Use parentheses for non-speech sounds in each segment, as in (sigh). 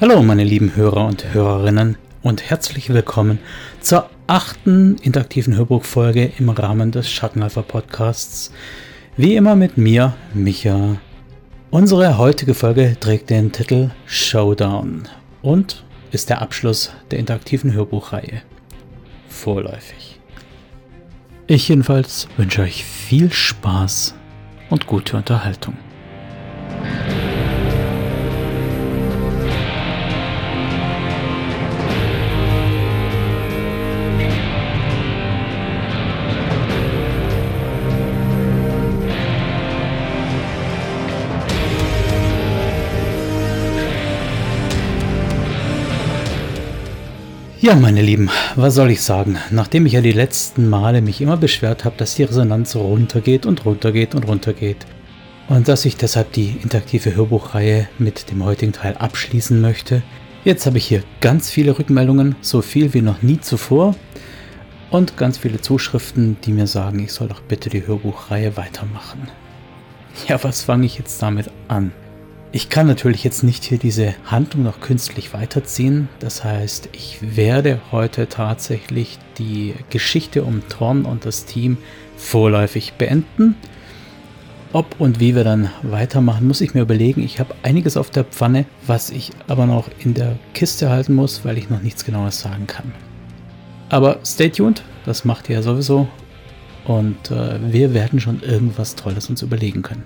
Hallo meine lieben Hörer und Hörerinnen und herzlich willkommen zur achten interaktiven Hörbuchfolge im Rahmen des Schattenalpha Podcasts. Wie immer mit mir, Micha. Unsere heutige Folge trägt den Titel Showdown und ist der Abschluss der interaktiven Hörbuchreihe. Vorläufig. Ich jedenfalls wünsche euch viel Spaß und gute Unterhaltung. Ja, meine Lieben, was soll ich sagen? Nachdem ich ja die letzten Male mich immer beschwert habe, dass die Resonanz runtergeht und runtergeht und runtergeht und dass ich deshalb die interaktive Hörbuchreihe mit dem heutigen Teil abschließen möchte, jetzt habe ich hier ganz viele Rückmeldungen, so viel wie noch nie zuvor und ganz viele Zuschriften, die mir sagen, ich soll doch bitte die Hörbuchreihe weitermachen. Ja, was fange ich jetzt damit an? Ich kann natürlich jetzt nicht hier diese Handlung noch künstlich weiterziehen. Das heißt, ich werde heute tatsächlich die Geschichte um Thorn und das Team vorläufig beenden. Ob und wie wir dann weitermachen, muss ich mir überlegen. Ich habe einiges auf der Pfanne, was ich aber noch in der Kiste halten muss, weil ich noch nichts genaues sagen kann. Aber stay tuned, das macht ihr ja sowieso. Und äh, wir werden schon irgendwas Tolles uns überlegen können.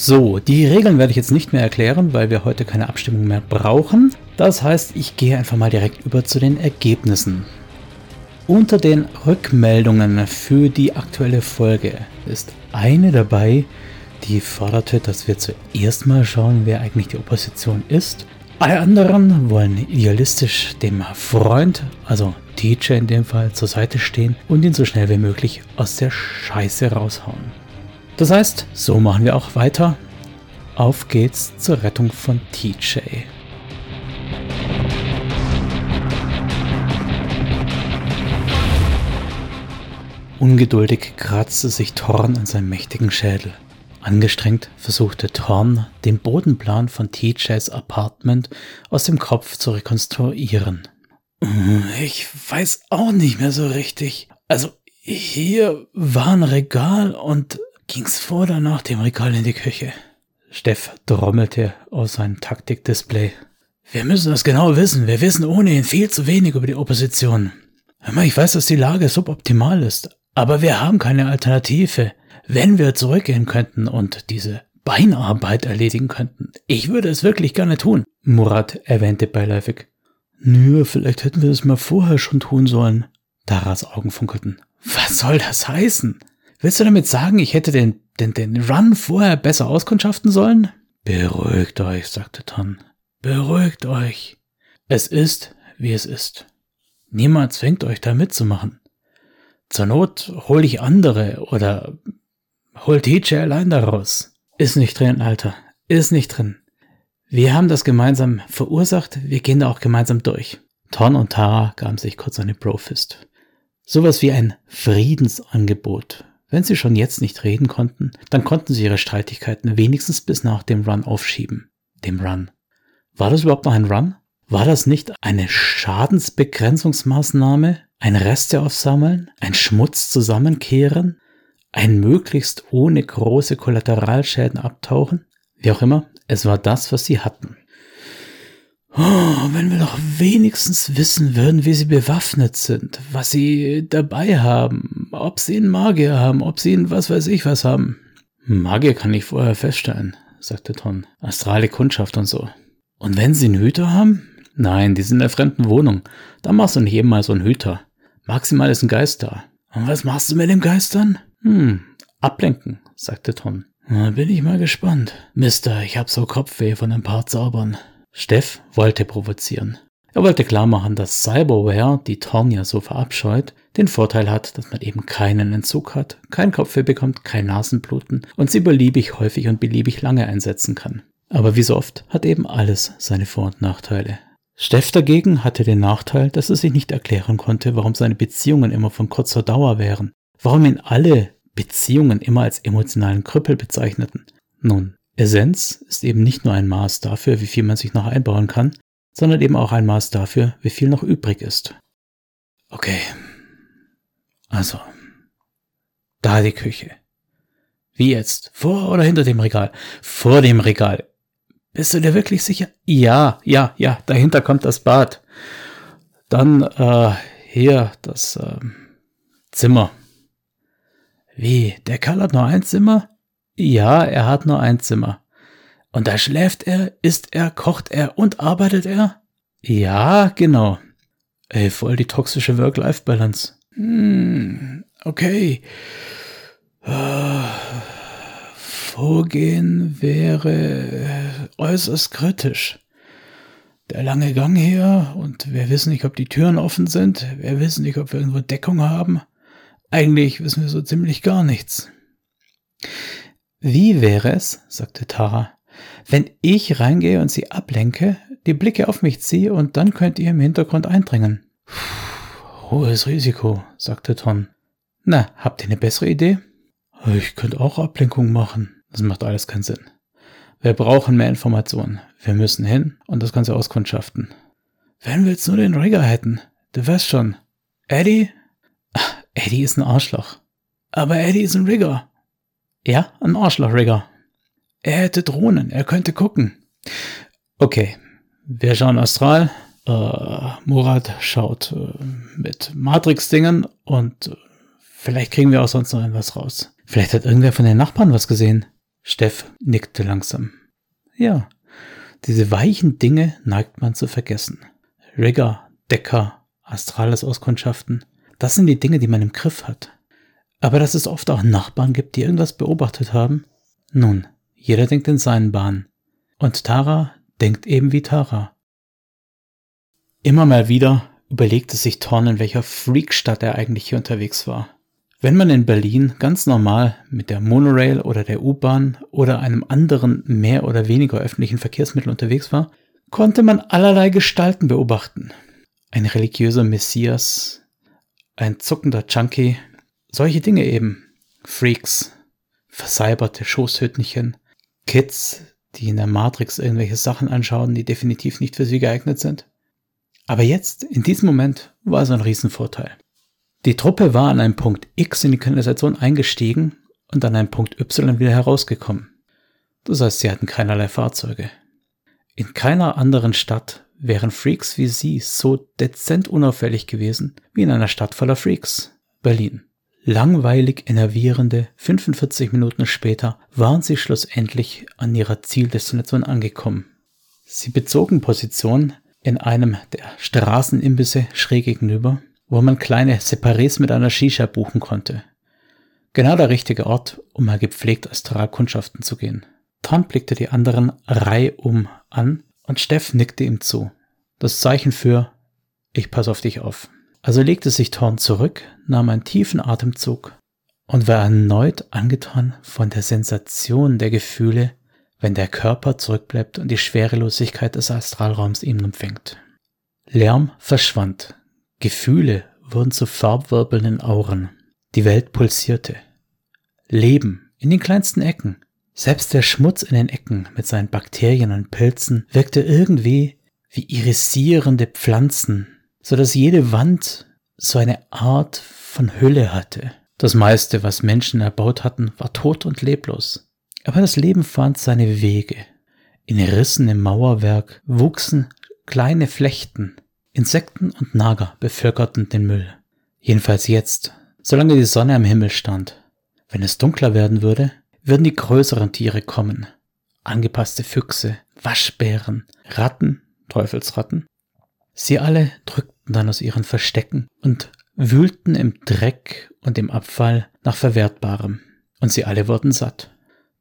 So, die Regeln werde ich jetzt nicht mehr erklären, weil wir heute keine Abstimmung mehr brauchen. Das heißt, ich gehe einfach mal direkt über zu den Ergebnissen. Unter den Rückmeldungen für die aktuelle Folge ist eine dabei, die forderte, dass wir zuerst mal schauen, wer eigentlich die Opposition ist. Alle anderen wollen idealistisch dem Freund, also Teacher in dem Fall, zur Seite stehen und ihn so schnell wie möglich aus der Scheiße raushauen. Das heißt, so machen wir auch weiter. Auf geht's zur Rettung von TJ. Ungeduldig kratzte sich Thorn an seinem mächtigen Schädel. Angestrengt versuchte Thorn, den Bodenplan von TJs Apartment aus dem Kopf zu rekonstruieren. Ich weiß auch nicht mehr so richtig. Also, hier war ein Regal und ging's vor oder nach dem Regal in die Küche. Steff trommelte aus seinem Taktikdisplay. Wir müssen das genau wissen. Wir wissen ohnehin viel zu wenig über die Opposition. Ich weiß, dass die Lage suboptimal ist, aber wir haben keine Alternative. Wenn wir zurückgehen könnten und diese Beinarbeit erledigen könnten, ich würde es wirklich gerne tun, Murat erwähnte beiläufig. Nö, vielleicht hätten wir das mal vorher schon tun sollen. Daras Augen funkelten. Was soll das heißen? Willst du damit sagen, ich hätte den, den, den Run vorher besser auskundschaften sollen? Beruhigt euch, sagte Ton. Beruhigt euch. Es ist, wie es ist. Niemand zwingt euch da mitzumachen. Zur Not hol ich andere oder hol TJ allein daraus. Ist nicht drin, Alter. Ist nicht drin. Wir haben das gemeinsam verursacht, wir gehen da auch gemeinsam durch. Ton und Tara gaben sich kurz eine Brofist. Sowas wie ein Friedensangebot wenn sie schon jetzt nicht reden konnten, dann konnten sie ihre Streitigkeiten wenigstens bis nach dem Run aufschieben. Dem Run. War das überhaupt noch ein Run? War das nicht eine Schadensbegrenzungsmaßnahme? Ein Reste aufsammeln? Ein Schmutz zusammenkehren? Ein möglichst ohne große Kollateralschäden abtauchen? Wie auch immer, es war das, was sie hatten. Oh, wenn wir doch wenigstens wissen würden, wie sie bewaffnet sind, was sie dabei haben, ob sie einen Magier haben, ob sie einen was weiß ich was haben. Magier kann ich vorher feststellen, sagte Ton. Astrale Kundschaft und so. Und wenn sie einen Hüter haben? Nein, die sind in der fremden Wohnung. Da machst du nicht eben mal so einen Hüter. Maximal ist ein Geist da. Und was machst du mit dem Geist dann? Hm, ablenken, sagte Ton. Na, bin ich mal gespannt. Mister, ich hab so Kopfweh von ein paar Zaubern. Steff wollte provozieren. Er wollte klar machen, dass Cyberware, die Tornia so verabscheut, den Vorteil hat, dass man eben keinen Entzug hat, kein Kopfweh bekommt, kein Nasenbluten und sie beliebig häufig und beliebig lange einsetzen kann. Aber wie so oft hat eben alles seine Vor- und Nachteile. Steff dagegen hatte den Nachteil, dass er sich nicht erklären konnte, warum seine Beziehungen immer von kurzer Dauer wären, warum ihn alle Beziehungen immer als emotionalen Krüppel bezeichneten. Nun, Essenz ist eben nicht nur ein Maß dafür, wie viel man sich noch einbauen kann, sondern eben auch ein Maß dafür, wie viel noch übrig ist. Okay. Also. Da die Küche. Wie jetzt? Vor oder hinter dem Regal? Vor dem Regal. Bist du dir wirklich sicher? Ja, ja, ja, dahinter kommt das Bad. Dann, äh, hier, das, äh, Zimmer. Wie, der Kerl hat nur ein Zimmer? Ja, er hat nur ein Zimmer. Und da schläft er, isst er, kocht er und arbeitet er? Ja, genau. Ey, voll die toxische Work-Life-Balance. Hm, okay. Vorgehen wäre äußerst kritisch. Der lange Gang hier und wir wissen nicht, ob die Türen offen sind. Wir wissen nicht, ob wir irgendwo Deckung haben. Eigentlich wissen wir so ziemlich gar nichts. Wie wäre es, sagte Tara, wenn ich reingehe und sie ablenke, die Blicke auf mich ziehe und dann könnt ihr im Hintergrund eindringen. Puh, hohes Risiko, sagte Ton. Na, habt ihr eine bessere Idee? Ich könnte auch Ablenkung machen. Das macht alles keinen Sinn. Wir brauchen mehr Informationen. Wir müssen hin und das Ganze auskundschaften. Wenn wir jetzt nur den Rigger hätten, du weißt schon. Eddie? Ach, Eddie ist ein Arschloch. Aber Eddie ist ein Rigger. Ja, ein Arschloch-Rigger. Er hätte Drohnen, er könnte gucken. Okay, wir schauen Astral. Äh, Murat schaut äh, mit Matrix-Dingen und äh, vielleicht kriegen wir auch sonst noch etwas raus. Vielleicht hat irgendwer von den Nachbarn was gesehen. Steff nickte langsam. Ja, diese weichen Dinge neigt man zu vergessen. Rigger, Decker, astrales Auskundschaften, das sind die Dinge, die man im Griff hat. Aber dass es oft auch Nachbarn gibt, die irgendwas beobachtet haben? Nun, jeder denkt in seinen Bahnen. Und Tara denkt eben wie Tara. Immer mal wieder überlegte sich Thorn, in welcher Freakstadt er eigentlich hier unterwegs war. Wenn man in Berlin ganz normal mit der Monorail oder der U-Bahn oder einem anderen mehr oder weniger öffentlichen Verkehrsmittel unterwegs war, konnte man allerlei Gestalten beobachten. Ein religiöser Messias, ein zuckender Junkie, solche Dinge eben. Freaks, versalberte Schoßhüttenchen, Kids, die in der Matrix irgendwelche Sachen anschauen, die definitiv nicht für sie geeignet sind. Aber jetzt, in diesem Moment, war es ein Riesenvorteil. Die Truppe war an einem Punkt X in die Kanalisation eingestiegen und an einem Punkt Y wieder herausgekommen. Das heißt, sie hatten keinerlei Fahrzeuge. In keiner anderen Stadt wären Freaks wie sie so dezent unauffällig gewesen wie in einer Stadt voller Freaks, Berlin. Langweilig enervierende 45 Minuten später waren sie schlussendlich an ihrer Zieldestination angekommen. Sie bezogen Position in einem der Straßenimbisse schräg gegenüber, wo man kleine Separés mit einer Shisha buchen konnte. Genau der richtige Ort, um mal gepflegt Astralkundschaften zu gehen. Ton blickte die anderen reihum an und Steff nickte ihm zu. Das Zeichen für ich pass auf dich auf. Also legte sich Thorn zurück, nahm einen tiefen Atemzug und war erneut angetan von der Sensation der Gefühle, wenn der Körper zurückbleibt und die Schwerelosigkeit des Astralraums ihn umfängt. Lärm verschwand, Gefühle wurden zu farbwirbelnden Auren, die Welt pulsierte. Leben in den kleinsten Ecken, selbst der Schmutz in den Ecken mit seinen Bakterien und Pilzen wirkte irgendwie wie irisierende Pflanzen so dass jede Wand so eine Art von Hülle hatte. Das meiste, was Menschen erbaut hatten, war tot und leblos. Aber das Leben fand seine Wege. In Rissen im Mauerwerk wuchsen kleine Flechten. Insekten und Nager bevölkerten den Müll. Jedenfalls jetzt, solange die Sonne am Himmel stand. Wenn es dunkler werden würde, würden die größeren Tiere kommen. Angepasste Füchse, Waschbären, Ratten, Teufelsratten. Sie alle drückten dann aus ihren Verstecken und wühlten im Dreck und im Abfall nach Verwertbarem. Und sie alle wurden satt.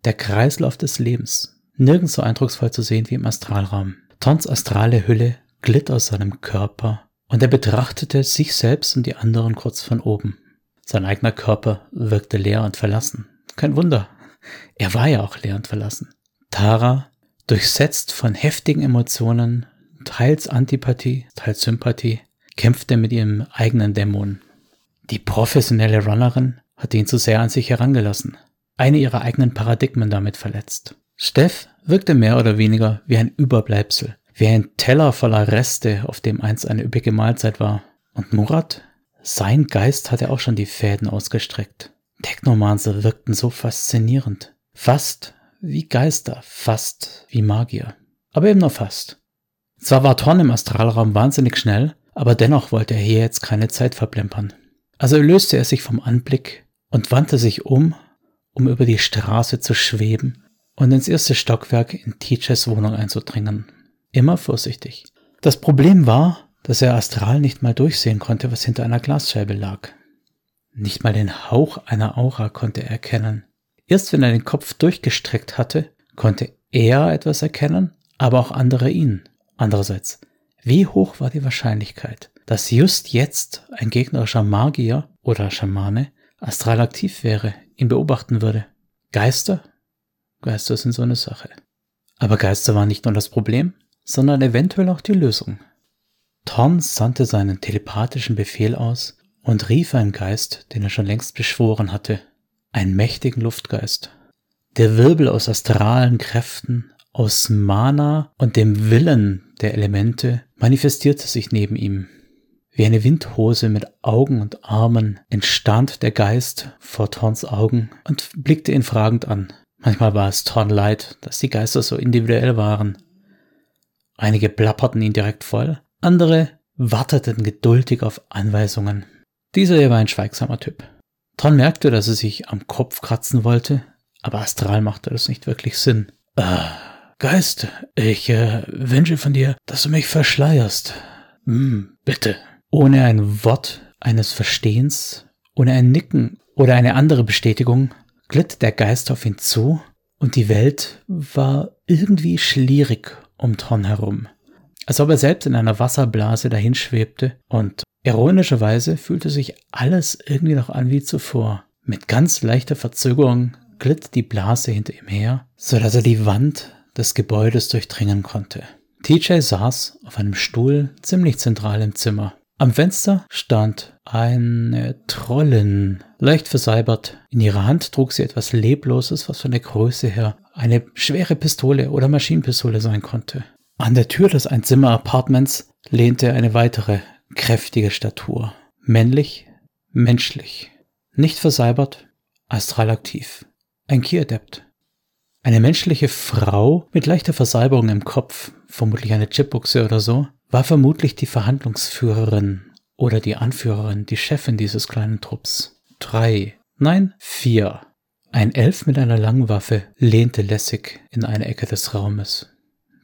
Der Kreislauf des Lebens, nirgends so eindrucksvoll zu sehen wie im Astralraum. Tons astrale Hülle glitt aus seinem Körper und er betrachtete sich selbst und die anderen kurz von oben. Sein eigener Körper wirkte leer und verlassen. Kein Wunder. Er war ja auch leer und verlassen. Tara, durchsetzt von heftigen Emotionen, teils Antipathie, teils Sympathie, kämpfte mit ihrem eigenen Dämon. Die professionelle Runnerin hatte ihn zu sehr an sich herangelassen. eine ihrer eigenen Paradigmen damit verletzt. Steff wirkte mehr oder weniger wie ein Überbleibsel, wie ein Teller voller Reste, auf dem einst eine üppige Mahlzeit war. Und Murat? Sein Geist hatte auch schon die Fäden ausgestreckt. Technomancer wirkten so faszinierend. Fast wie Geister, fast wie Magier. Aber eben nur fast. Zwar war Thorn im Astralraum wahnsinnig schnell, aber dennoch wollte er hier jetzt keine Zeit verplempern. Also löste er sich vom Anblick und wandte sich um, um über die Straße zu schweben und ins erste Stockwerk in Teachers Wohnung einzudringen. Immer vorsichtig. Das Problem war, dass er astral nicht mal durchsehen konnte, was hinter einer Glasscheibe lag. Nicht mal den Hauch einer Aura konnte er erkennen. Erst wenn er den Kopf durchgestreckt hatte, konnte er etwas erkennen, aber auch andere ihn. Andererseits, wie hoch war die Wahrscheinlichkeit, dass just jetzt ein gegnerischer Magier oder Schamane astral aktiv wäre, ihn beobachten würde? Geister? Geister sind so eine Sache. Aber Geister waren nicht nur das Problem, sondern eventuell auch die Lösung. Thorn sandte seinen telepathischen Befehl aus und rief einen Geist, den er schon längst beschworen hatte, einen mächtigen Luftgeist. Der Wirbel aus astralen Kräften, aus Mana und dem Willen der Elemente manifestierte sich neben ihm. Wie eine Windhose mit Augen und Armen entstand der Geist vor Thorns Augen und blickte ihn fragend an. Manchmal war es Thorn leid, dass die Geister so individuell waren. Einige plapperten ihn direkt voll, andere warteten geduldig auf Anweisungen. Dieser hier war ein schweigsamer Typ. Thorn merkte, dass er sich am Kopf kratzen wollte, aber astral machte das nicht wirklich Sinn. Äh, Geist, ich äh, wünsche von dir, dass du mich verschleierst. Hm, bitte. Ohne ein Wort eines Verstehens, ohne ein Nicken oder eine andere Bestätigung, glitt der Geist auf ihn zu und die Welt war irgendwie schlierig um Thorn herum. Als ob er selbst in einer Wasserblase dahinschwebte und ironischerweise fühlte sich alles irgendwie noch an wie zuvor. Mit ganz leichter Verzögerung glitt die Blase hinter ihm her, so dass er die Wand des Gebäudes durchdringen konnte. TJ saß auf einem Stuhl ziemlich zentral im Zimmer. Am Fenster stand eine Trollin, leicht versalbert. In ihrer Hand trug sie etwas Lebloses, was von der Größe her eine schwere Pistole oder Maschinenpistole sein konnte. An der Tür des Einzimmer-Apartments lehnte eine weitere kräftige Statur. Männlich, menschlich. Nicht versalbert, astral aktiv. Ein Ki-Adept. Eine menschliche Frau mit leichter Versalberung im Kopf, vermutlich eine Chipbuchse oder so, war vermutlich die Verhandlungsführerin oder die Anführerin, die Chefin dieses kleinen Trupps. Drei, nein, vier. Ein Elf mit einer Langwaffe lehnte lässig in eine Ecke des Raumes.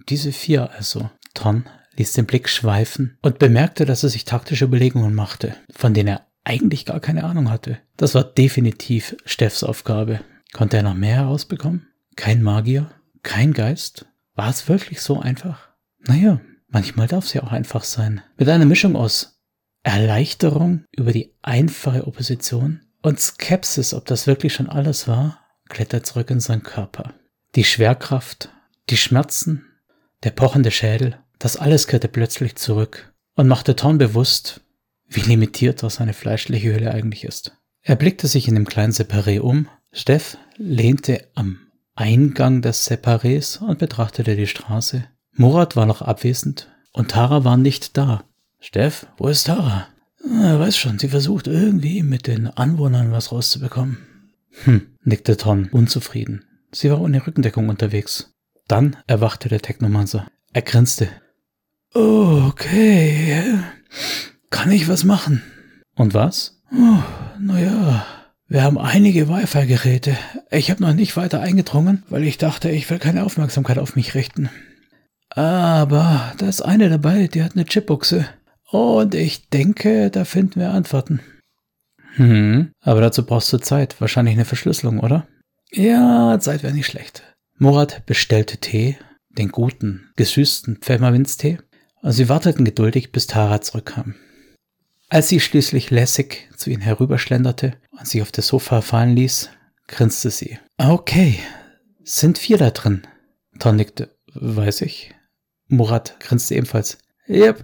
Diese vier also. Ton ließ den Blick schweifen und bemerkte, dass er sich taktische Überlegungen machte, von denen er eigentlich gar keine Ahnung hatte. Das war definitiv Steffs Aufgabe. Konnte er noch mehr herausbekommen? Kein Magier? Kein Geist? War es wirklich so einfach? Naja, manchmal darf es ja auch einfach sein. Mit einer Mischung aus Erleichterung über die einfache Opposition und Skepsis, ob das wirklich schon alles war, klettert zurück in seinen Körper. Die Schwerkraft, die Schmerzen, der pochende Schädel, das alles kehrte plötzlich zurück und machte Thorn bewusst, wie limitiert was seine fleischliche Hülle eigentlich ist. Er blickte sich in dem kleinen Separé um. Steff lehnte am Eingang des Separés und betrachtete die Straße. Murat war noch abwesend und Tara war nicht da. Steff, wo ist Tara? Er weiß schon, sie versucht irgendwie mit den Anwohnern was rauszubekommen. Hm, nickte Ton, unzufrieden. Sie war ohne Rückendeckung unterwegs. Dann erwachte der Technomancer. Er grinste. Okay, kann ich was machen? Und was? Oh, naja, wir haben einige Wi-Fi-Geräte. Ich habe noch nicht weiter eingedrungen, weil ich dachte, ich will keine Aufmerksamkeit auf mich richten. Aber da ist eine dabei, die hat eine Chipbuchse. Und ich denke, da finden wir Antworten. Hm, aber dazu brauchst du Zeit. Wahrscheinlich eine Verschlüsselung, oder? Ja, Zeit wäre nicht schlecht. Murat bestellte Tee, den guten, gesüßten Pfefferminztee. Und sie warteten geduldig, bis Tara zurückkam. Als sie schließlich lässig zu ihnen herüberschlenderte und sich auf das Sofa fallen ließ, grinste sie. Okay, sind vier da drin? Ton nickte. Weiß ich. Murat grinste ebenfalls. Yep.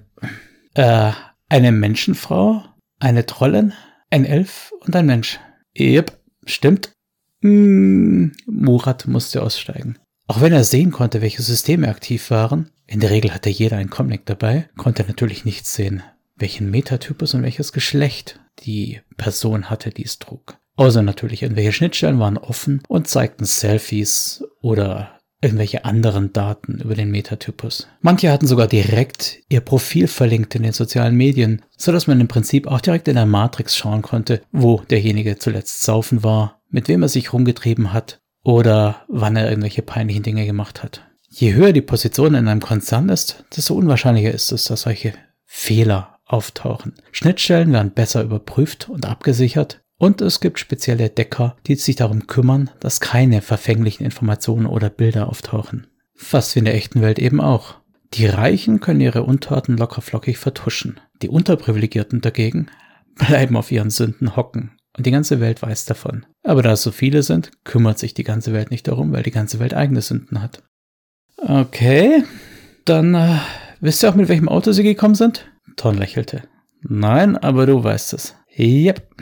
Äh, eine Menschenfrau, eine Trollin, ein Elf und ein Mensch. Yep, stimmt. Mm, Murat musste aussteigen. Auch wenn er sehen konnte, welche Systeme aktiv waren, in der Regel hatte jeder ein Comlink dabei, konnte er natürlich nicht sehen, welchen Metatypus und welches Geschlecht die Person hatte, die es trug. Außer natürlich, irgendwelche Schnittstellen waren offen und zeigten Selfies oder irgendwelche anderen Daten über den Metatypus. Manche hatten sogar direkt ihr Profil verlinkt in den sozialen Medien, so dass man im Prinzip auch direkt in der Matrix schauen konnte, wo derjenige zuletzt saufen war, mit wem er sich rumgetrieben hat oder wann er irgendwelche peinlichen Dinge gemacht hat. Je höher die Position in einem Konzern ist, desto unwahrscheinlicher ist es, dass solche Fehler auftauchen. Schnittstellen werden besser überprüft und abgesichert und es gibt spezielle Decker, die sich darum kümmern, dass keine verfänglichen Informationen oder Bilder auftauchen. Fast wie in der echten Welt eben auch. Die Reichen können ihre Untaten lockerflockig vertuschen. Die Unterprivilegierten dagegen bleiben auf ihren Sünden hocken. Und die ganze Welt weiß davon. Aber da es so viele sind, kümmert sich die ganze Welt nicht darum, weil die ganze Welt eigene Sünden hat. Okay, dann äh, wisst ihr auch, mit welchem Auto sie gekommen sind? Ton lächelte. Nein, aber du weißt es. Yep.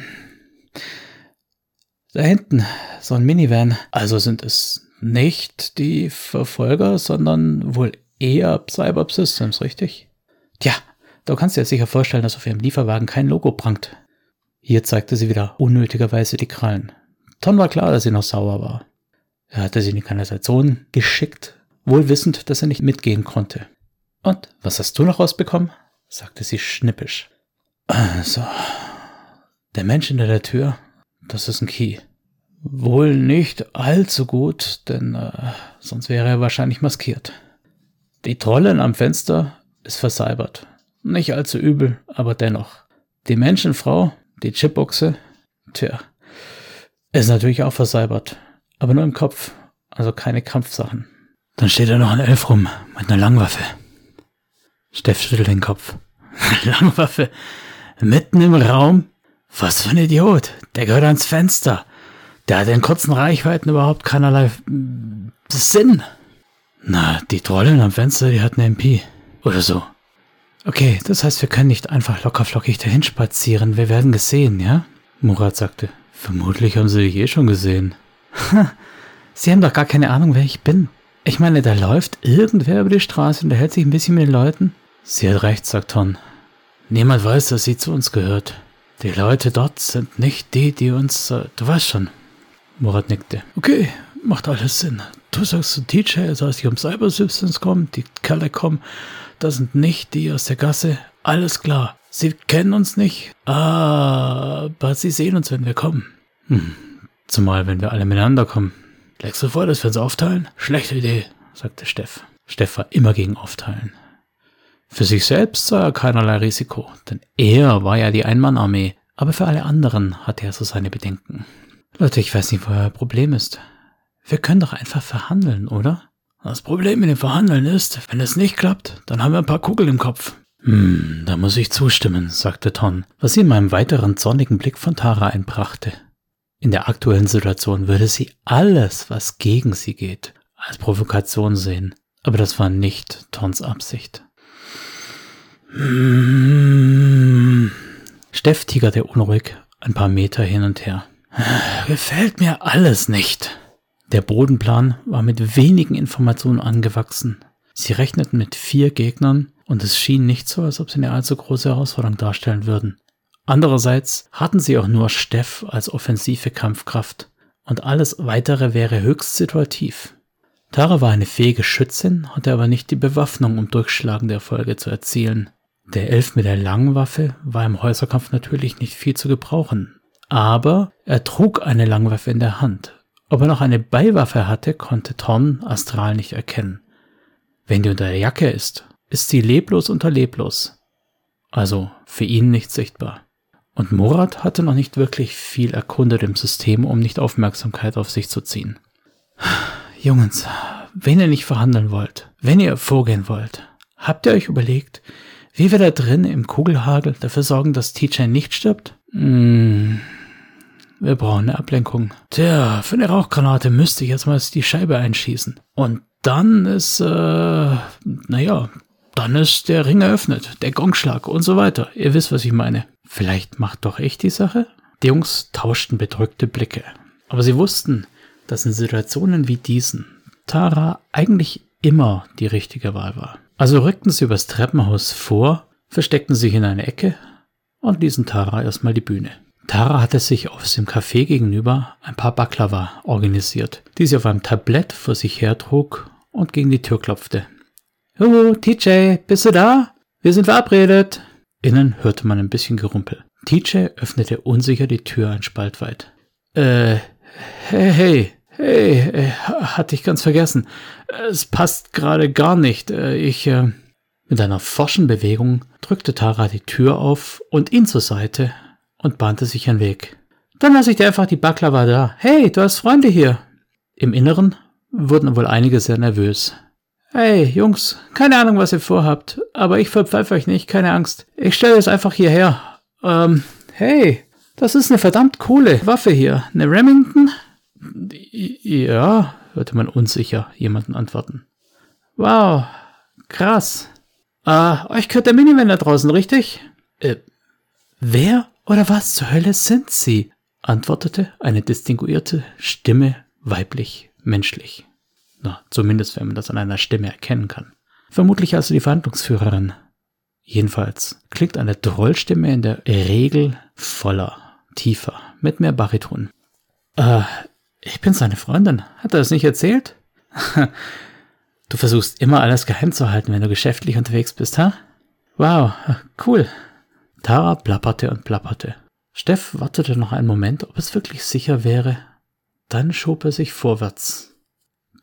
Da hinten, so ein Minivan. Also sind es nicht die Verfolger, sondern wohl eher Cyber Systems, richtig? Tja, du kannst dir sicher vorstellen, dass auf ihrem Lieferwagen kein Logo prangt. Hier zeigte sie wieder unnötigerweise die Krallen. Ton war klar, dass sie noch sauer war. Er hatte sie in die Kanalisation geschickt, wohl wissend, dass er nicht mitgehen konnte. Und was hast du noch rausbekommen? Sagte sie schnippisch. Also, der Mensch hinter der Tür das ist ein Key. Wohl nicht allzu gut, denn äh, sonst wäre er wahrscheinlich maskiert. Die Trollin am Fenster ist versalbert. Nicht allzu übel, aber dennoch. Die Menschenfrau, die Chipbuchse, tja, ist natürlich auch versalbert. Aber nur im Kopf, also keine Kampfsachen. Dann steht da noch ein Elf rum mit einer Langwaffe. Steff schüttelt den Kopf. (laughs) Langwaffe mitten im Raum? Was für ein Idiot. Der gehört ans Fenster. Der hat in kurzen Reichweiten überhaupt keinerlei hm, Sinn. Na, die Trollin am Fenster, die hat eine MP. Oder so. Okay, das heißt, wir können nicht einfach lockerflockig dahin spazieren. Wir werden gesehen, ja? Murat sagte. Vermutlich haben sie dich eh schon gesehen. (laughs) sie haben doch gar keine Ahnung, wer ich bin. Ich meine, da läuft irgendwer über die Straße und der hält sich ein bisschen mit den Leuten. Sie hat recht, sagt Ton. Niemand weiß, dass sie zu uns gehört. Die Leute dort sind nicht die, die uns. Äh, du weißt schon. Murat nickte. Okay, macht alles Sinn. Du sagst zu TJ, er soll sich um Cyber Substance kommen, die Kerle kommen. Das sind nicht die aus der Gasse. Alles klar. Sie kennen uns nicht, aber sie sehen uns, wenn wir kommen. Hm. Zumal, wenn wir alle miteinander kommen. Legst du vor, dass wir uns aufteilen? Schlechte Idee, sagte Steff. Steff war immer gegen Aufteilen. Für sich selbst sah er keinerlei Risiko, denn er war ja die Einmannarmee, aber für alle anderen hatte er so seine Bedenken. Leute, ich weiß nicht, wo euer Problem ist. Wir können doch einfach verhandeln, oder? Das Problem mit dem Verhandeln ist, wenn es nicht klappt, dann haben wir ein paar Kugeln im Kopf. Hm, da muss ich zustimmen, sagte Ton, was sie in meinem weiteren zornigen Blick von Tara einbrachte. In der aktuellen Situation würde sie alles, was gegen sie geht, als Provokation sehen. Aber das war nicht Tons Absicht. Steff tigerte unruhig ein paar Meter hin und her. Gefällt mir alles nicht. Der Bodenplan war mit wenigen Informationen angewachsen. Sie rechneten mit vier Gegnern und es schien nicht so, als ob sie eine allzu große Herausforderung darstellen würden. Andererseits hatten sie auch nur Steff als offensive Kampfkraft und alles weitere wäre höchst situativ. Tara war eine fähige Schützin, hatte aber nicht die Bewaffnung, um durchschlagende Erfolge zu erzielen. Der Elf mit der langen Waffe war im Häuserkampf natürlich nicht viel zu gebrauchen, aber er trug eine Langwaffe in der Hand. Ob er noch eine Beiwaffe hatte, konnte Thorn astral nicht erkennen. Wenn die unter der Jacke ist, ist sie leblos unter leblos. Also für ihn nicht sichtbar. Und Murat hatte noch nicht wirklich viel erkundet im System, um nicht Aufmerksamkeit auf sich zu ziehen. Jungs, wenn ihr nicht verhandeln wollt, wenn ihr vorgehen wollt, habt ihr euch überlegt, wie wir da drin im Kugelhagel dafür sorgen, dass TJ nicht stirbt? Hm, wir brauchen eine Ablenkung. Tja, für eine Rauchgranate müsste ich jetzt mal die Scheibe einschießen. Und dann ist, äh, naja, dann ist der Ring eröffnet, der Gongschlag und so weiter. Ihr wisst, was ich meine. Vielleicht macht doch ich die Sache? Die Jungs tauschten bedrückte Blicke. Aber sie wussten, dass in Situationen wie diesen Tara eigentlich immer die richtige Wahl war. Also rückten sie übers Treppenhaus vor, versteckten sich in eine Ecke und ließen Tara erstmal die Bühne. Tara hatte sich aus dem Café gegenüber ein paar Baklava organisiert, die sie auf einem Tablett vor sich hertrug und gegen die Tür klopfte. Hallo, TJ, bist du da? Wir sind verabredet. Innen hörte man ein bisschen Gerumpel. TJ öffnete unsicher die Tür ein Spalt weit. Äh, hey, hey, hey, äh, hatte ich ganz vergessen. Es passt gerade gar nicht. Äh, ich, äh, mit einer forschen Bewegung drückte Tara die Tür auf und ihn zur Seite und bahnte sich einen Weg. Dann lasse ich dir einfach die Baklava da. Hey, du hast Freunde hier. Im Inneren wurden wohl einige sehr nervös. Hey, Jungs, keine Ahnung, was ihr vorhabt, aber ich verpfeife euch nicht, keine Angst. Ich stelle es einfach hierher. Ähm, hey, das ist eine verdammt coole Waffe hier. Eine Remington? Ja, hörte man unsicher jemanden antworten. Wow, krass. Äh, euch gehört der Minivan da draußen, richtig? Äh, wer oder was zur Hölle sind Sie? antwortete eine distinguierte Stimme weiblich menschlich. Na, zumindest wenn man das an einer Stimme erkennen kann. Vermutlich also die Verhandlungsführerin. Jedenfalls klingt eine Trollstimme in der Regel voller, tiefer, mit mehr Bariton. Äh, ich bin seine Freundin. Hat er das nicht erzählt? (laughs) du versuchst immer alles geheim zu halten, wenn du geschäftlich unterwegs bist, ha? Wow, cool. Tara plapperte und plapperte. Steff wartete noch einen Moment, ob es wirklich sicher wäre. Dann schob er sich vorwärts.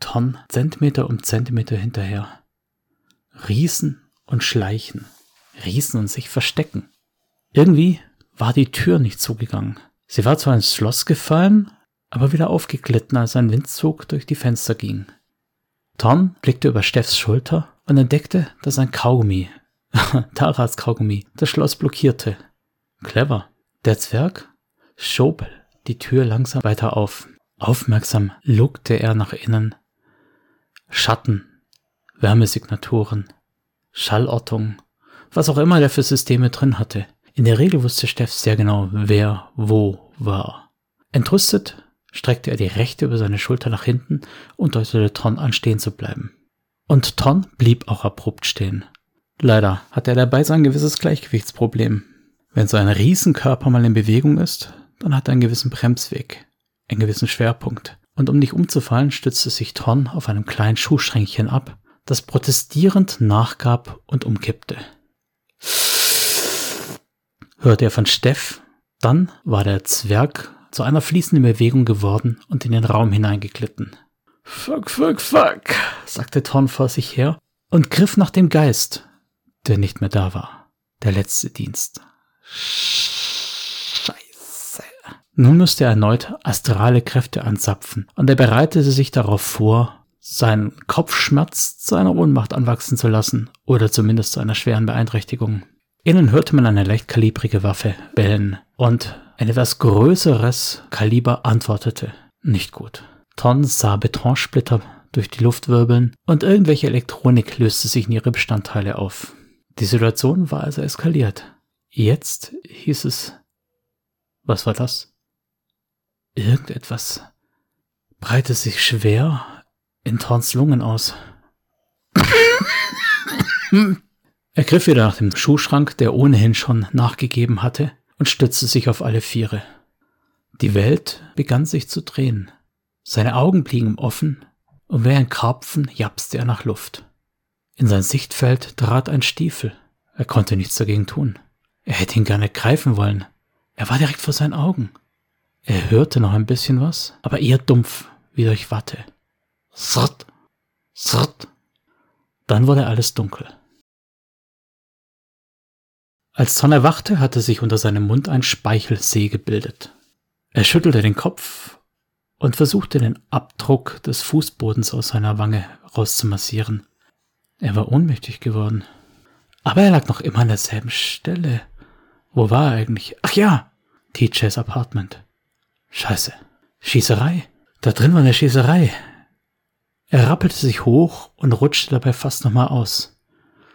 Ton Zentimeter um Zentimeter hinterher. Riesen und schleichen. Riesen und sich verstecken. Irgendwie war die Tür nicht zugegangen. Sie war zwar ins Schloss gefallen, aber wieder aufgeglitten, als ein Windzug durch die Fenster ging. Tom blickte über Steffs Schulter und entdeckte, dass ein Kaugummi, (laughs) Taras Kaugummi, das Schloss blockierte. Clever. Der Zwerg schob die Tür langsam weiter auf. Aufmerksam lugte er nach innen. Schatten, Wärmesignaturen, Schallortung, was auch immer der für Systeme drin hatte. In der Regel wusste Steff sehr genau, wer wo war. Entrüstet streckte er die rechte über seine Schulter nach hinten und deutete Ton an, stehen zu bleiben. Und Ton blieb auch abrupt stehen. Leider hatte er dabei sein gewisses Gleichgewichtsproblem. Wenn so ein Riesenkörper mal in Bewegung ist, dann hat er einen gewissen Bremsweg, einen gewissen Schwerpunkt. Und um nicht umzufallen, stützte sich Ton auf einem kleinen Schuhschränkchen ab, das protestierend nachgab und umkippte. Hörte er von Steff, dann war der Zwerg zu einer fließenden Bewegung geworden und in den Raum hineingeglitten. Fuck, fuck, fuck, sagte Ton vor sich her und griff nach dem Geist, der nicht mehr da war. Der letzte Dienst. Scheiße. Nun musste er erneut astrale Kräfte anzapfen und er bereitete sich darauf vor, seinen Kopfschmerz zu einer Ohnmacht anwachsen zu lassen oder zumindest zu einer schweren Beeinträchtigung. Innen hörte man eine leichtkalibrige Waffe bellen und ein etwas größeres Kaliber antwortete. Nicht gut. Ton sah Betonsplitter durch die Luft wirbeln und irgendwelche Elektronik löste sich in ihre Bestandteile auf. Die Situation war also eskaliert. Jetzt hieß es, was war das? Irgendetwas breitete sich schwer in Tons Lungen aus. (laughs) er griff wieder nach dem Schuhschrank, der ohnehin schon nachgegeben hatte, und stützte sich auf alle Viere. Die Welt begann sich zu drehen. Seine Augen blieben offen und wie ein Karpfen japste er nach Luft. In sein Sichtfeld trat ein Stiefel. Er konnte nichts dagegen tun. Er hätte ihn gerne greifen wollen. Er war direkt vor seinen Augen. Er hörte noch ein bisschen was, aber eher dumpf, wie durch Watte. Srrt, srrt. Dann wurde alles dunkel. Als Ton erwachte, hatte sich unter seinem Mund ein Speichelsee gebildet. Er schüttelte den Kopf und versuchte den Abdruck des Fußbodens aus seiner Wange rauszumassieren. Er war ohnmächtig geworden. Aber er lag noch immer an derselben Stelle. Wo war er eigentlich? Ach ja, TJs Apartment. Scheiße. Schießerei. Da drin war eine Schießerei. Er rappelte sich hoch und rutschte dabei fast nochmal aus.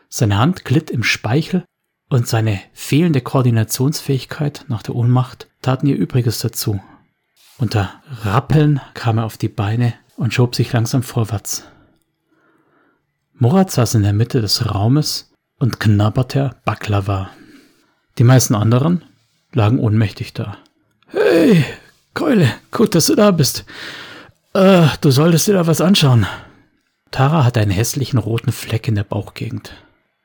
Seine Hand glitt im Speichel und seine fehlende Koordinationsfähigkeit nach der Ohnmacht taten ihr Übriges dazu. Unter Rappeln kam er auf die Beine und schob sich langsam vorwärts. Murat saß in der Mitte des Raumes und knabberte Baklava. Die meisten anderen lagen ohnmächtig da. Hey, Keule, gut, dass du da bist. Äh, du solltest dir da was anschauen. Tara hatte einen hässlichen roten Fleck in der Bauchgegend.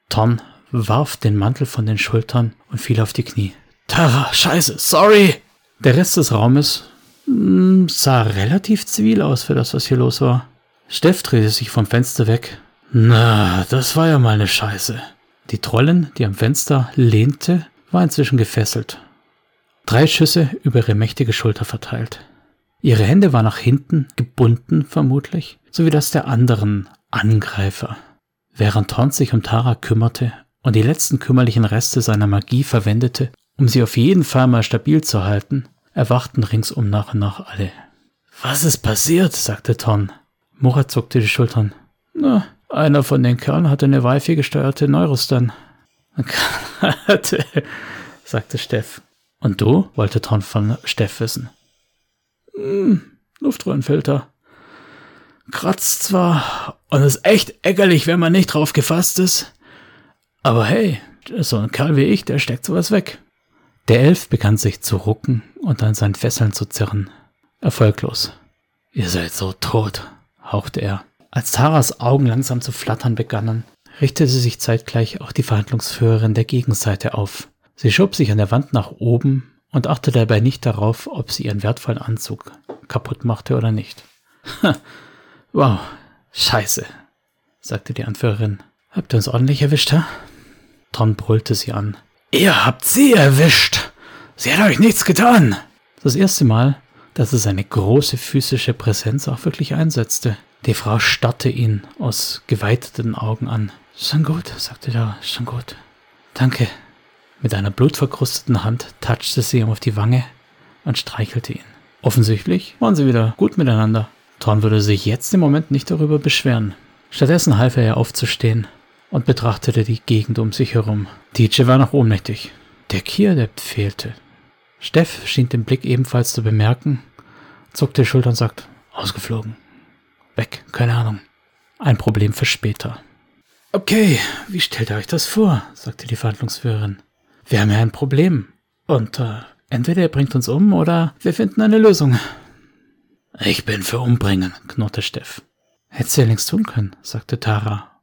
Tom warf den Mantel von den Schultern und fiel auf die Knie. Tara, scheiße, sorry! Der Rest des Raumes mh, hm, sah relativ zivil aus für das, was hier los war. Steff drehte sich vom Fenster weg. Na, das war ja mal eine Scheiße. Die Trollin, die am Fenster lehnte, war inzwischen gefesselt. Drei Schüsse über ihre mächtige Schulter verteilt. Ihre Hände waren nach hinten gebunden, vermutlich, sowie das der anderen Angreifer. Während Thorn sich um Tara kümmerte und die letzten kümmerlichen Reste seiner Magie verwendete, um sie auf jeden Fall mal stabil zu halten, erwachten ringsum nach und nach alle. Was ist passiert? sagte Ton. Murat zuckte die Schultern. Na, einer von den Kerlen hatte eine Wi-Fi gesteuerte Neurostan. Hatte, (laughs) sagte Steff. Und du? wollte Ton von Steff wissen. Hm, Luftröhrenfilter. Kratzt zwar und ist echt ärgerlich, wenn man nicht drauf gefasst ist. Aber hey, so ein Kerl wie ich, der steckt sowas weg. Der Elf begann sich zu rucken und an seinen Fesseln zu zerren. Erfolglos. Ihr seid so tot, hauchte er. Als Taras Augen langsam zu flattern begannen, richtete sich zeitgleich auch die Verhandlungsführerin der Gegenseite auf. Sie schob sich an der Wand nach oben und achtete dabei nicht darauf, ob sie ihren wertvollen Anzug kaputt machte oder nicht. wow, scheiße, sagte die Anführerin. Habt ihr uns ordentlich erwischt, ha? Tom brüllte sie an. Ihr habt sie erwischt. Sie hat euch nichts getan. Das erste Mal, dass er seine große physische Präsenz auch wirklich einsetzte. Die Frau starrte ihn aus geweiteten Augen an. Schon gut, sagte er, schon gut. Danke. Mit einer blutverkrusteten Hand touchte sie ihm auf die Wange und streichelte ihn. Offensichtlich waren sie wieder gut miteinander. Thorn würde sich jetzt im Moment nicht darüber beschweren. Stattdessen half er ihr aufzustehen und betrachtete die Gegend um sich herum. DJ war noch ohnmächtig. Der Kiadept fehlte. Steff schien den Blick ebenfalls zu bemerken, zuckte die Schulter und sagt, ausgeflogen. Weg, keine Ahnung. Ein Problem für später. Okay, wie stellt ihr euch das vor? sagte die Verhandlungsführerin. Wir haben ja ein Problem. Und äh, entweder ihr bringt uns um oder wir finden eine Lösung. Ich bin für Umbringen, knurrte Steff. Hättest du ja längst tun können, sagte Tara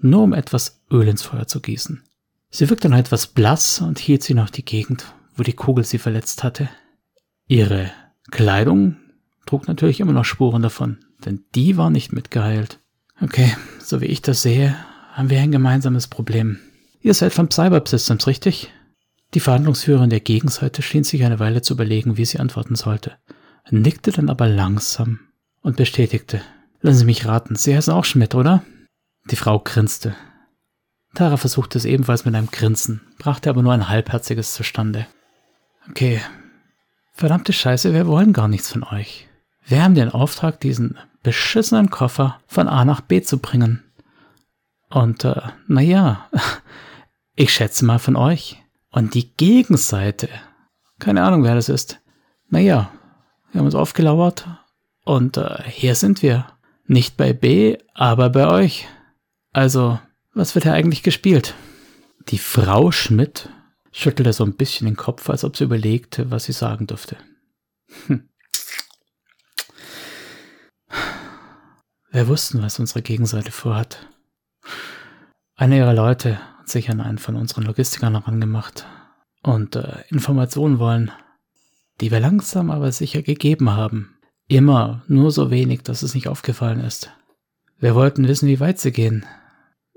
nur um etwas Öl ins Feuer zu gießen. Sie wirkte noch etwas blass und hielt sie noch die Gegend, wo die Kugel sie verletzt hatte. Ihre Kleidung trug natürlich immer noch Spuren davon, denn die war nicht mitgeheilt. Okay, so wie ich das sehe, haben wir ein gemeinsames Problem. Ihr seid von Cyborg Systems, richtig? Die Verhandlungsführerin der Gegenseite schien sich eine Weile zu überlegen, wie sie antworten sollte, nickte dann aber langsam und bestätigte. Lassen Sie mich raten, Sie heißen auch Schmidt, oder? Die Frau grinste. Tara versuchte es ebenfalls mit einem Grinsen, brachte aber nur ein halbherziges zustande. Okay. Verdammte Scheiße, wir wollen gar nichts von euch. Wir haben den Auftrag, diesen beschissenen Koffer von A nach B zu bringen. Und, äh, naja, (laughs) ich schätze mal von euch. Und die Gegenseite, keine Ahnung, wer das ist. Naja, wir haben uns aufgelauert und äh, hier sind wir. Nicht bei B, aber bei euch. Also, was wird hier eigentlich gespielt? Die Frau Schmidt schüttelte so ein bisschen den Kopf, als ob sie überlegte, was sie sagen dürfte. Hm. Wir wussten, was unsere Gegenseite vorhat. Einer ihrer Leute hat sich an einen von unseren Logistikern herangemacht und äh, Informationen wollen, die wir langsam aber sicher gegeben haben. Immer nur so wenig, dass es nicht aufgefallen ist. Wir wollten wissen, wie weit sie gehen,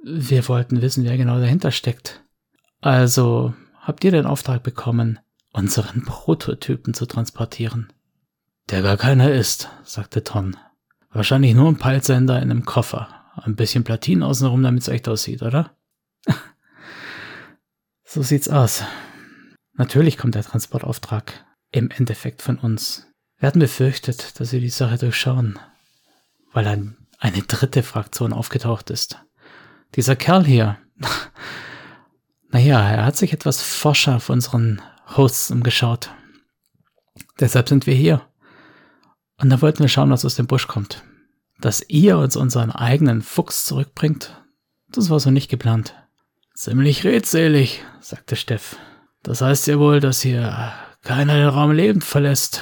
wir wollten wissen, wer genau dahinter steckt. Also habt ihr den Auftrag bekommen, unseren Prototypen zu transportieren? Der gar keiner ist, sagte Ton. Wahrscheinlich nur ein Peilsender in einem Koffer. Ein bisschen Platin außenrum, damit es echt aussieht, oder? (laughs) so sieht's aus. Natürlich kommt der Transportauftrag im Endeffekt von uns. Wir hatten befürchtet, dass sie die Sache durchschauen, weil ein, eine dritte Fraktion aufgetaucht ist. Dieser Kerl hier, (laughs) naja, er hat sich etwas forscher auf unseren Hosts umgeschaut. Deshalb sind wir hier. Und da wollten wir schauen, was aus dem Busch kommt. Dass ihr uns unseren eigenen Fuchs zurückbringt, das war so nicht geplant. Ziemlich redselig, sagte Steff. Das heißt ja wohl, dass hier keiner den Raum lebend verlässt,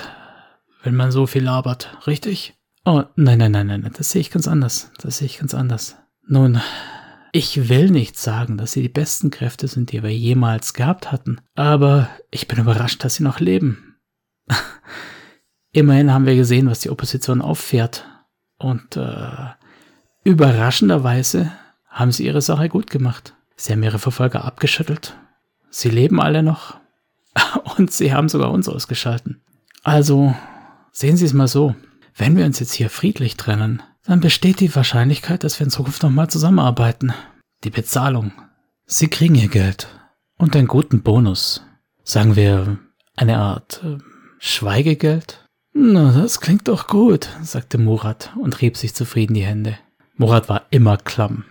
wenn man so viel labert, richtig? Oh, nein, nein, nein, nein, das sehe ich ganz anders. Das sehe ich ganz anders. Nun, ich will nicht sagen, dass sie die besten Kräfte sind, die wir jemals gehabt hatten, aber ich bin überrascht, dass sie noch leben. (laughs) Immerhin haben wir gesehen, was die Opposition auffährt. Und äh, überraschenderweise haben sie ihre Sache gut gemacht. Sie haben ihre Verfolger abgeschüttelt. Sie leben alle noch. (laughs) Und sie haben sogar uns ausgeschalten. Also, sehen Sie es mal so. Wenn wir uns jetzt hier friedlich trennen, dann besteht die Wahrscheinlichkeit, dass wir in Zukunft nochmal zusammenarbeiten. Die Bezahlung. Sie kriegen ihr Geld. Und einen guten Bonus. Sagen wir eine Art äh, Schweigegeld? Na, das klingt doch gut, sagte Murat und rieb sich zufrieden die Hände. Murat war immer klamm.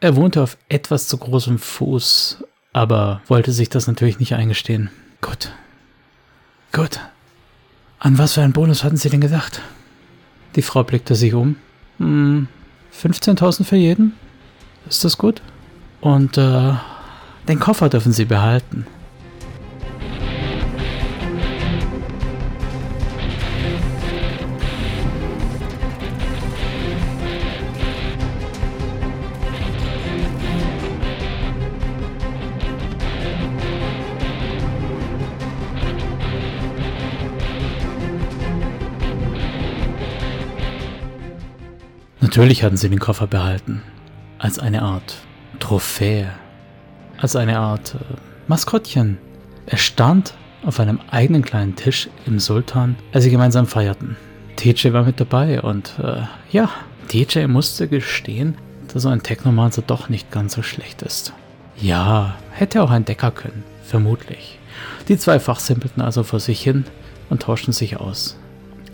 Er wohnte auf etwas zu großem Fuß, aber wollte sich das natürlich nicht eingestehen. Gut. Gut. An was für einen Bonus hatten Sie denn gedacht? Die Frau blickte sich um. Hm, 15.000 für jeden? Ist das gut? Und äh, den Koffer dürfen Sie behalten. Natürlich hatten sie den Koffer behalten. Als eine Art Trophäe. Als eine Art äh, Maskottchen. Er stand auf einem eigenen kleinen Tisch im Sultan, als sie gemeinsam feierten. TJ war mit dabei und äh, ja, TJ musste gestehen, dass so ein Technomancer doch nicht ganz so schlecht ist. Ja, hätte auch ein Decker können, vermutlich. Die zwei fachsimpelten also vor sich hin und tauschten sich aus.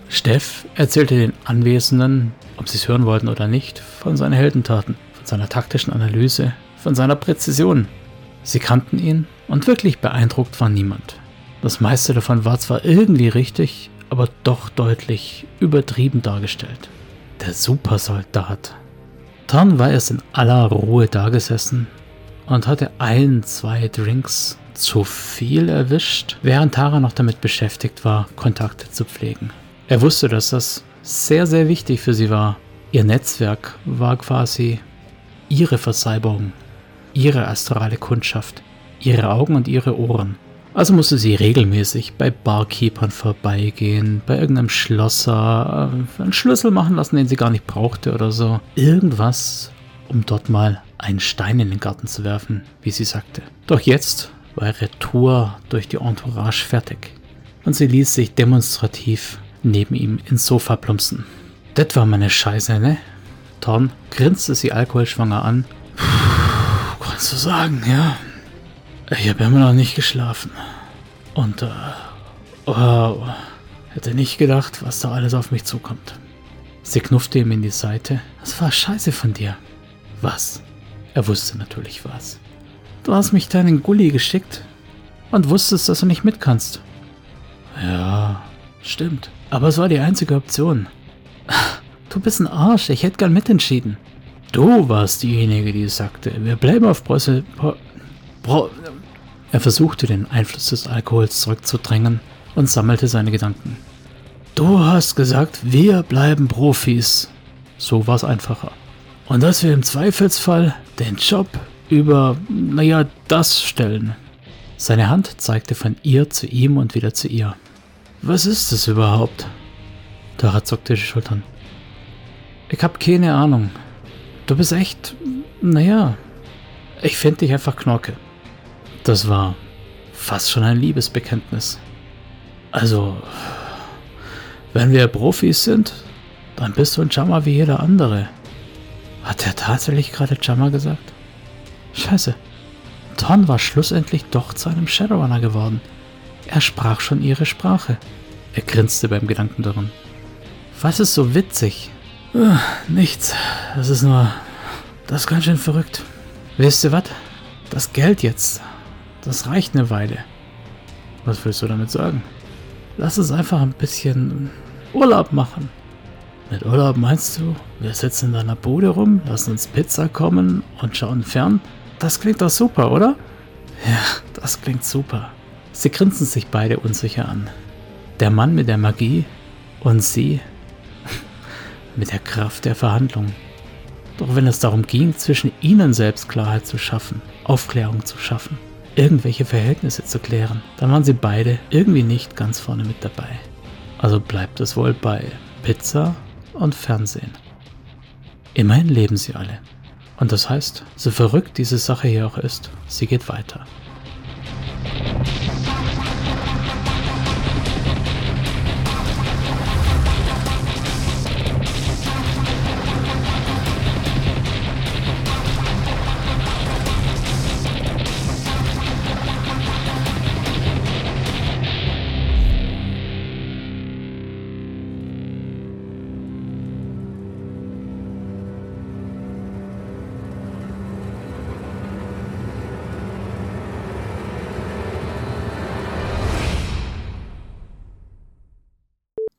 Steff erzählte den Anwesenden, ob sie es hören wollten oder nicht, von seinen Heldentaten, von seiner taktischen Analyse, von seiner Präzision. Sie kannten ihn und wirklich beeindruckt war niemand. Das meiste davon war zwar irgendwie richtig, aber doch deutlich übertrieben dargestellt. Der Supersoldat. Tarn war erst in aller Ruhe dagesessen und hatte ein, zwei Drinks zu viel erwischt, während Tara noch damit beschäftigt war, Kontakte zu pflegen. Er wusste, dass das sehr, sehr wichtig für sie war. Ihr Netzwerk war quasi ihre Versalbung, ihre astrale Kundschaft, ihre Augen und ihre Ohren. Also musste sie regelmäßig bei Barkeepern vorbeigehen, bei irgendeinem Schlosser, äh, einen Schlüssel machen lassen, den sie gar nicht brauchte oder so. Irgendwas, um dort mal einen Stein in den Garten zu werfen, wie sie sagte. Doch jetzt war ihre Tour durch die Entourage fertig und sie ließ sich demonstrativ neben ihm ins Sofa plumpsen. Das war meine Scheiße, ne? Thorn grinste sie alkoholschwanger an. Puh, kannst du sagen, ja? Ich habe immer noch nicht geschlafen. Und, äh, wow, hätte nicht gedacht, was da alles auf mich zukommt. Sie knuffte ihm in die Seite. Das war scheiße von dir. Was? Er wusste natürlich was. Du hast mich deinen Gully geschickt und wusstest, dass du nicht mit kannst. Ja, stimmt. Aber es war die einzige Option. Du bist ein Arsch, ich hätte gern mitentschieden. Du warst diejenige, die sagte, wir bleiben auf Brüssel. Bro, Bro. Er versuchte den Einfluss des Alkohols zurückzudrängen und sammelte seine Gedanken. Du hast gesagt, wir bleiben Profis. So war es einfacher. Und dass wir im Zweifelsfall den Job über, naja, das stellen. Seine Hand zeigte von ihr zu ihm und wieder zu ihr. Was ist das überhaupt? Tara zuckte die Schultern. Ich hab keine Ahnung. Du bist echt, naja, ich finde dich einfach Knorke. Das war fast schon ein Liebesbekenntnis. Also, wenn wir Profis sind, dann bist du ein Jammer wie jeder andere. Hat er tatsächlich gerade Jammer gesagt? Scheiße. Ton war schlussendlich doch zu einem Shadowrunner geworden. Er sprach schon ihre Sprache. Er grinste beim Gedanken daran. Was ist so witzig? Uh, nichts. Das ist nur. Das ist ganz schön verrückt. Wisst ihr was? Das Geld jetzt. Das reicht eine Weile. Was willst du damit sagen? Lass es einfach ein bisschen Urlaub machen. Mit Urlaub meinst du, wir sitzen in deiner Bude rum, lassen uns Pizza kommen und schauen fern? Das klingt doch super, oder? Ja, das klingt super. Sie grinsen sich beide unsicher an. Der Mann mit der Magie und sie (laughs) mit der Kraft der Verhandlung. Doch wenn es darum ging, zwischen ihnen selbst Klarheit zu schaffen, Aufklärung zu schaffen, irgendwelche Verhältnisse zu klären, dann waren sie beide irgendwie nicht ganz vorne mit dabei. Also bleibt es wohl bei Pizza und Fernsehen. Immerhin leben sie alle. Und das heißt, so verrückt diese Sache hier auch ist, sie geht weiter.